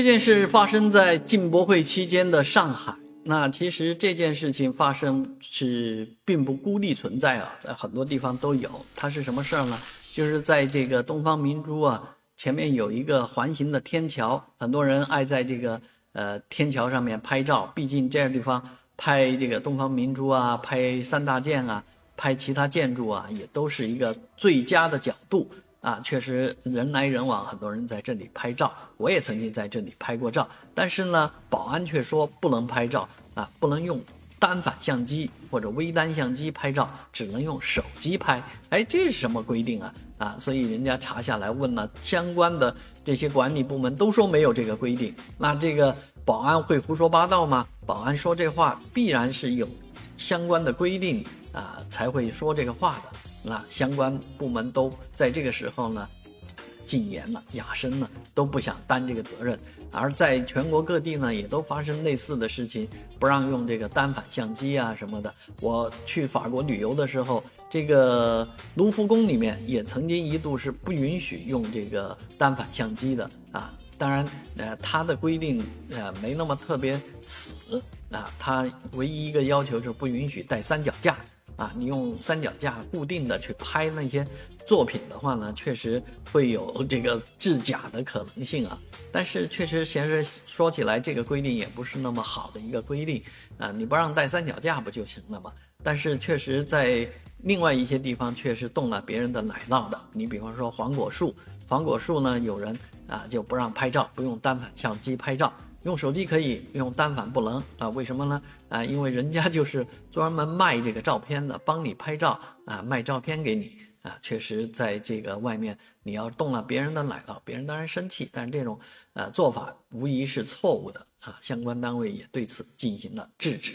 这件事发生在进博会期间的上海。那其实这件事情发生是并不孤立存在啊，在很多地方都有。它是什么事儿呢？就是在这个东方明珠啊前面有一个环形的天桥，很多人爱在这个呃天桥上面拍照。毕竟这个地方拍这个东方明珠啊，拍三大件啊，拍其他建筑啊，也都是一个最佳的角度。啊，确实人来人往，很多人在这里拍照。我也曾经在这里拍过照，但是呢，保安却说不能拍照啊，不能用单反相机或者微单相机拍照，只能用手机拍。哎，这是什么规定啊？啊，所以人家查下来问了相关的这些管理部门，都说没有这个规定。那这个保安会胡说八道吗？保安说这话必然是有相关的规定啊，才会说这个话的。那相关部门都在这个时候呢，禁言了，哑声了，都不想担这个责任。而在全国各地呢，也都发生类似的事情，不让用这个单反相机啊什么的。我去法国旅游的时候，这个卢浮宫里面也曾经一度是不允许用这个单反相机的啊。当然，呃，它的规定呃没那么特别死啊，它唯一一个要求就是不允许带三脚架。啊，你用三脚架固定的去拍那些作品的话呢，确实会有这个制假的可能性啊。但是确实，其实说起来，这个规定也不是那么好的一个规定啊。你不让带三脚架不就行了吗？但是确实在另外一些地方，确实动了别人的奶酪的。你比方说黄果树，黄果树呢，有人啊就不让拍照，不用单反相机拍照。用手机可以用单反不能啊？为什么呢？啊，因为人家就是专门卖这个照片的，帮你拍照啊，卖照片给你啊。确实，在这个外面，你要动了别人的奶酪，别人当然生气。但是这种呃做法无疑是错误的啊，相关单位也对此进行了制止。